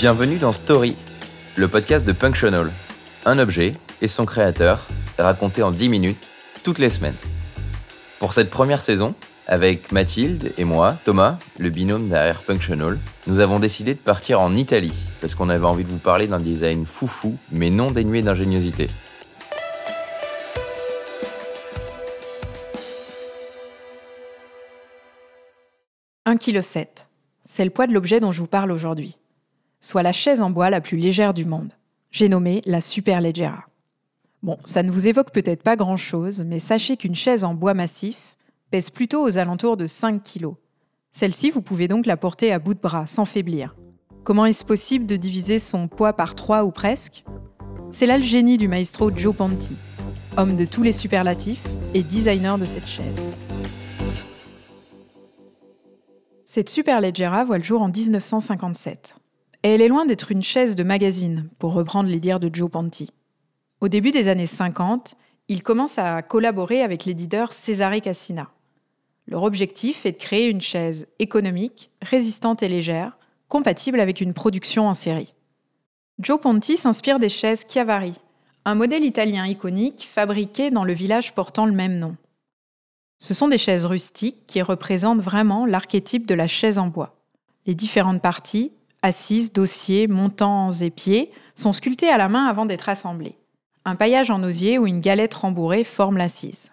Bienvenue dans Story, le podcast de Punctional. Un objet et son créateur, raconté en 10 minutes, toutes les semaines. Pour cette première saison, avec Mathilde et moi, Thomas, le binôme derrière Punctional, nous avons décidé de partir en Italie, parce qu'on avait envie de vous parler d'un design foufou, mais non dénué d'ingéniosité. « 1,7 kg. C'est le poids de l'objet dont je vous parle aujourd'hui. Soit la chaise en bois la plus légère du monde. J'ai nommé la Superleggera. Bon, ça ne vous évoque peut-être pas grand-chose, mais sachez qu'une chaise en bois massif pèse plutôt aux alentours de 5 kg. Celle-ci, vous pouvez donc la porter à bout de bras, sans faiblir. Comment est-ce possible de diviser son poids par 3 ou presque? C'est là le génie du maestro Joe Ponti, homme de tous les superlatifs et designer de cette chaise. Cette Superleggera voit le jour en 1957. Et elle est loin d'être une chaise de magazine, pour reprendre les dires de Joe Ponti. Au début des années 50, il commence à collaborer avec l'éditeur Cesare Cassina. Leur objectif est de créer une chaise économique, résistante et légère, compatible avec une production en série. Joe Ponti s'inspire des chaises Chiavari, un modèle italien iconique fabriqué dans le village portant le même nom. Ce sont des chaises rustiques qui représentent vraiment l'archétype de la chaise en bois. Les différentes parties, assises, dossiers, montants et pieds, sont sculptées à la main avant d'être assemblées. Un paillage en osier ou une galette rembourrée forme l'assise.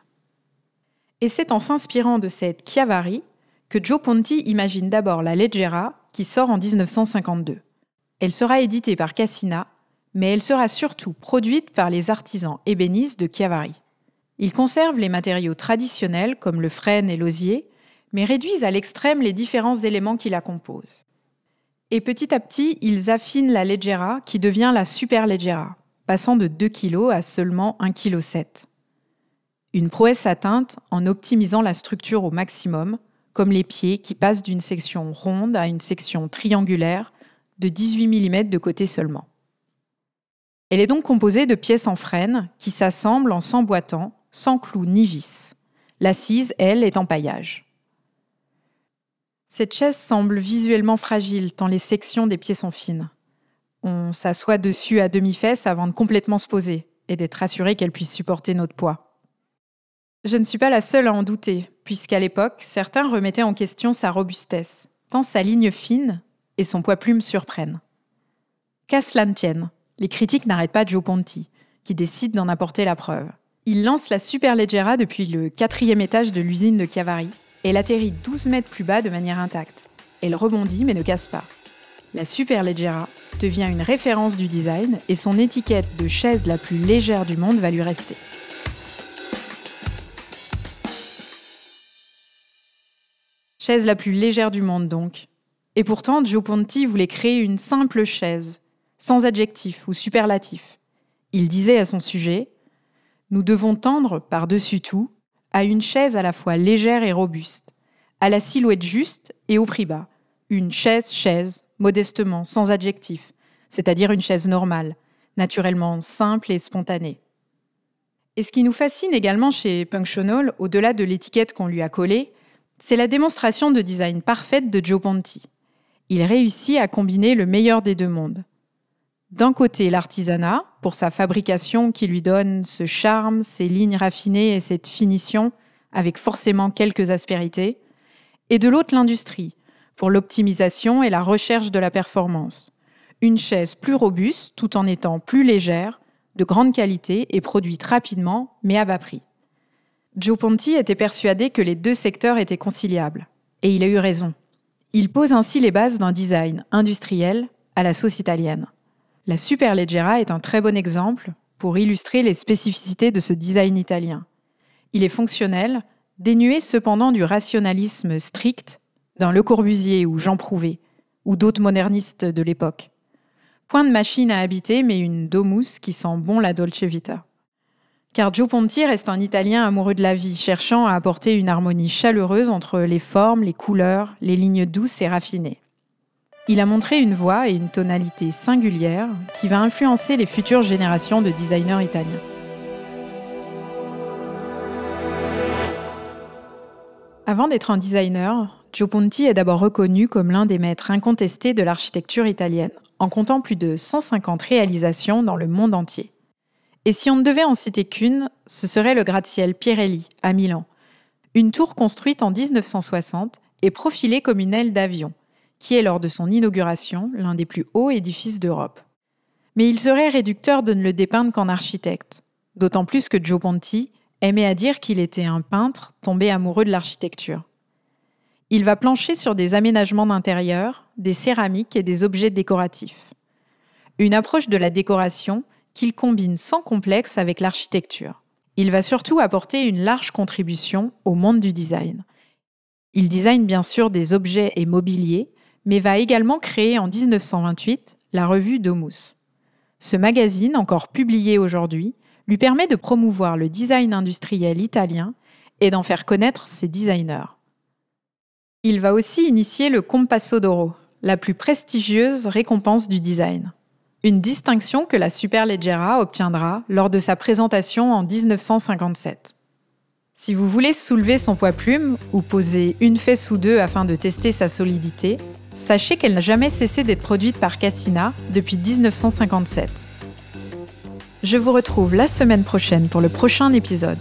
Et c'est en s'inspirant de cette Chiavari que Joe Ponti imagine d'abord la Leggera qui sort en 1952. Elle sera éditée par Cassina, mais elle sera surtout produite par les artisans ébénistes de Chiavari. Ils conservent les matériaux traditionnels comme le frêne et l'osier, mais réduisent à l'extrême les différents éléments qui la composent. Et petit à petit, ils affinent la Leggera qui devient la Super Leggera, passant de 2 kg à seulement 1,7 kg. Une prouesse atteinte en optimisant la structure au maximum, comme les pieds qui passent d'une section ronde à une section triangulaire de 18 mm de côté seulement. Elle est donc composée de pièces en frêne qui s'assemblent en s'emboîtant, sans clous ni vis. L'assise, elle, est en paillage. Cette chaise semble visuellement fragile tant les sections des pieds sont fines. On s'assoit dessus à demi-fesse avant de complètement se poser et d'être assuré qu'elle puisse supporter notre poids. Je ne suis pas la seule à en douter, puisqu'à l'époque, certains remettaient en question sa robustesse, tant sa ligne fine et son poids plume surprennent. Qu'à cela ne tienne, les critiques n'arrêtent pas Joe Ponti, qui décide d'en apporter la preuve. Il lance la Superleggera depuis le quatrième étage de l'usine de Elle atterrit 12 mètres plus bas de manière intacte. Elle rebondit mais ne casse pas. La Superleggera devient une référence du design et son étiquette de chaise la plus légère du monde va lui rester. Chaise la plus légère du monde donc. Et pourtant, Joe Ponti voulait créer une simple chaise, sans adjectif ou superlatif. Il disait à son sujet Nous devons tendre, par-dessus tout, à une chaise à la fois légère et robuste, à la silhouette juste et au prix bas. Une chaise-chaise, modestement, sans adjectif, c'est-à-dire une chaise normale, naturellement simple et spontanée. Et ce qui nous fascine également chez Punctional, au-delà de l'étiquette qu'on lui a collée, c'est la démonstration de design parfaite de Joe Ponti. Il réussit à combiner le meilleur des deux mondes. D'un côté, l'artisanat, pour sa fabrication qui lui donne ce charme, ces lignes raffinées et cette finition, avec forcément quelques aspérités. Et de l'autre, l'industrie, pour l'optimisation et la recherche de la performance. Une chaise plus robuste tout en étant plus légère, de grande qualité et produite rapidement, mais à bas prix. Joe Ponti était persuadé que les deux secteurs étaient conciliables. Et il a eu raison. Il pose ainsi les bases d'un design industriel à la sauce italienne. La Superleggera est un très bon exemple pour illustrer les spécificités de ce design italien. Il est fonctionnel, dénué cependant du rationalisme strict d'un Le Corbusier ou Jean Prouvé, ou d'autres modernistes de l'époque. Point de machine à habiter, mais une domus qui sent bon la Dolce Vita. Car Joe Ponti reste un Italien amoureux de la vie, cherchant à apporter une harmonie chaleureuse entre les formes, les couleurs, les lignes douces et raffinées. Il a montré une voix et une tonalité singulière qui va influencer les futures générations de designers italiens. Avant d'être un designer, Gio Ponti est d'abord reconnu comme l'un des maîtres incontestés de l'architecture italienne, en comptant plus de 150 réalisations dans le monde entier. Et si on ne devait en citer qu'une, ce serait le gratte-ciel Pirelli, à Milan. Une tour construite en 1960 et profilée comme une aile d'avion, qui est lors de son inauguration l'un des plus hauts édifices d'Europe. Mais il serait réducteur de ne le dépeindre qu'en architecte, d'autant plus que Gio Ponti aimait à dire qu'il était un peintre tombé amoureux de l'architecture. Il va plancher sur des aménagements d'intérieur, des céramiques et des objets décoratifs. Une approche de la décoration qu'il combine sans complexe avec l'architecture. Il va surtout apporter une large contribution au monde du design. Il design bien sûr des objets et mobiliers, mais va également créer en 1928 la revue Domus. Ce magazine, encore publié aujourd'hui, lui permet de promouvoir le design industriel italien et d'en faire connaître ses designers. Il va aussi initier le Compasso d'Oro, la plus prestigieuse récompense du design. Une distinction que la Superleggera obtiendra lors de sa présentation en 1957. Si vous voulez soulever son poids plume ou poser une fesse ou deux afin de tester sa solidité, sachez qu'elle n'a jamais cessé d'être produite par Cassina depuis 1957. Je vous retrouve la semaine prochaine pour le prochain épisode.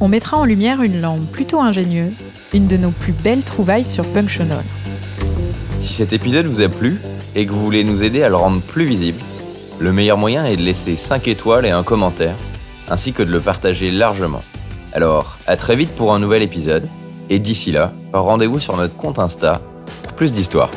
On mettra en lumière une lampe plutôt ingénieuse, une de nos plus belles trouvailles sur Punctional. Si cet épisode vous a plu et que vous voulez nous aider à le rendre plus visible, le meilleur moyen est de laisser 5 étoiles et un commentaire, ainsi que de le partager largement. Alors, à très vite pour un nouvel épisode, et d'ici là, rendez-vous sur notre compte Insta pour plus d'histoires.